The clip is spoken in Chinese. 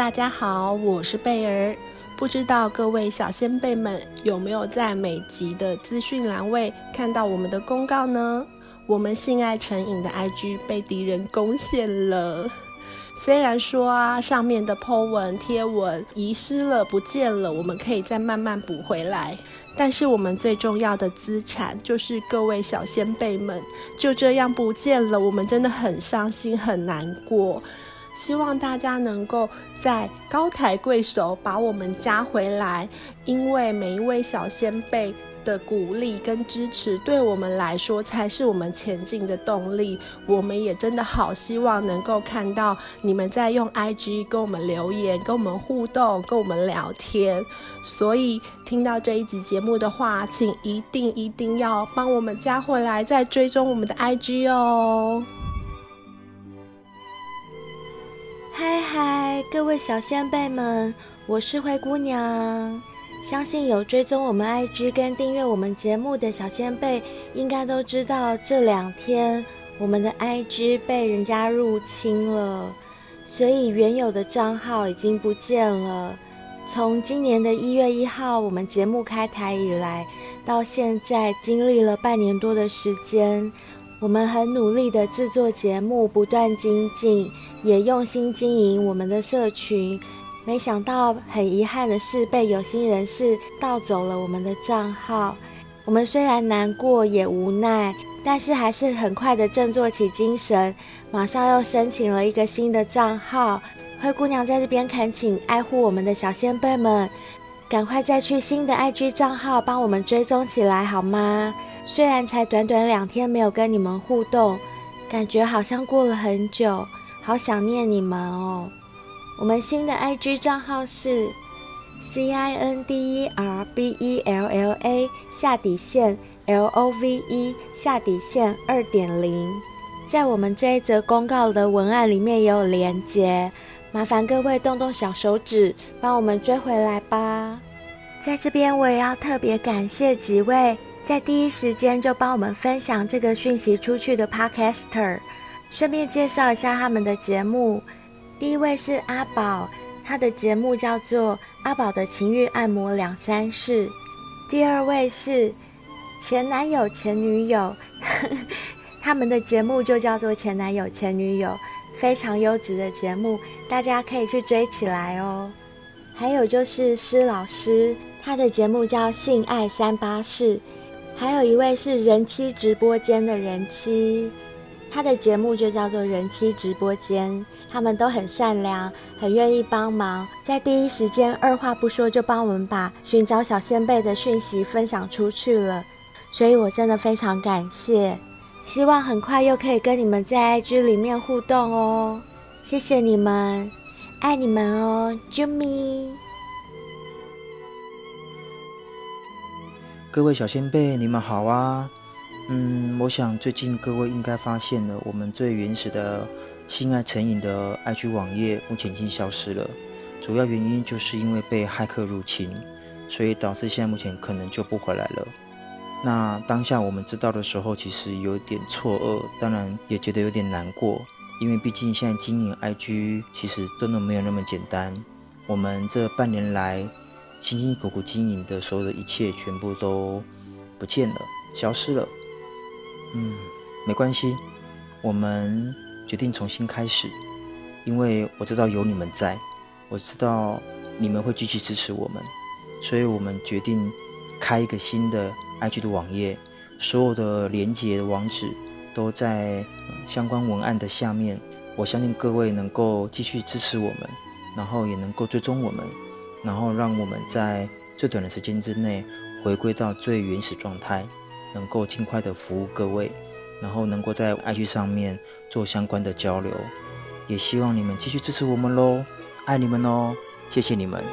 大家好，我是贝儿。不知道各位小仙贝们有没有在每集的资讯栏位看到我们的公告呢？我们性爱成瘾的 IG 被敌人攻陷了。虽然说啊，上面的 po 文贴文遗失了、不见了，我们可以再慢慢补回来。但是我们最重要的资产就是各位小仙贝们，就这样不见了，我们真的很伤心、很难过。希望大家能够在高抬贵手把我们加回来，因为每一位小仙贝的鼓励跟支持，对我们来说才是我们前进的动力。我们也真的好希望能够看到你们在用 IG 跟我们留言、跟我们互动、跟我们聊天。所以听到这一集节目的话，请一定一定要帮我们加回来，再追踪我们的 IG 哦。各位小仙贝们，我是灰姑娘。相信有追踪我们 IG 跟订阅我们节目的小仙贝，应该都知道这两天我们的 IG 被人家入侵了，所以原有的账号已经不见了。从今年的一月一号我们节目开台以来，到现在经历了半年多的时间。我们很努力的制作节目，不断精进，也用心经营我们的社群。没想到，很遗憾的是，被有心人士盗走了我们的账号。我们虽然难过也无奈，但是还是很快的振作起精神，马上又申请了一个新的账号。灰姑娘在这边恳请爱护我们的小仙贝们，赶快再去新的 IG 账号帮我们追踪起来，好吗？虽然才短短两天没有跟你们互动，感觉好像过了很久，好想念你们哦。我们新的 IG 账号是 C I N D E R B E L L A 下底线 L O V E 下底线二点零，在我们这一则公告的文案里面也有连接，麻烦各位动动小手指帮我们追回来吧。在这边我也要特别感谢几位。在第一时间就帮我们分享这个讯息出去的 Podcaster，顺便介绍一下他们的节目。第一位是阿宝，他的节目叫做《阿宝的情欲按摩两三事》。第二位是前男友前女友，他们的节目就叫做《前男友前女友》，非常优质的节目，大家可以去追起来哦。还有就是施老师，他的节目叫《性爱三八事》。还有一位是人妻直播间的人妻，他的节目就叫做人妻直播间。他们都很善良，很愿意帮忙，在第一时间二话不说就帮我们把寻找小仙贝的讯息分享出去了，所以我真的非常感谢。希望很快又可以跟你们在 IG 里面互动哦，谢谢你们，爱你们哦，啾咪。各位小仙贝，你们好啊！嗯，我想最近各位应该发现了，我们最原始的性爱成瘾的 IG 网页目前已经消失了。主要原因就是因为被骇客入侵，所以导致现在目前可能救不回来了。那当下我们知道的时候，其实有点错愕，当然也觉得有点难过，因为毕竟现在经营 IG 其实真的没有那么简单。我们这半年来，辛辛苦苦经营的所有的一切全部都不见了，消失了。嗯，没关系，我们决定重新开始，因为我知道有你们在，我知道你们会继续支持我们，所以我们决定开一个新的 IG 的网页，所有的连接的网址都在相关文案的下面。我相信各位能够继续支持我们，然后也能够追踪我们。然后让我们在最短的时间之内回归到最原始状态，能够尽快的服务各位，然后能够在 IG 上面做相关的交流，也希望你们继续支持我们喽，爱你们哦，谢谢你们。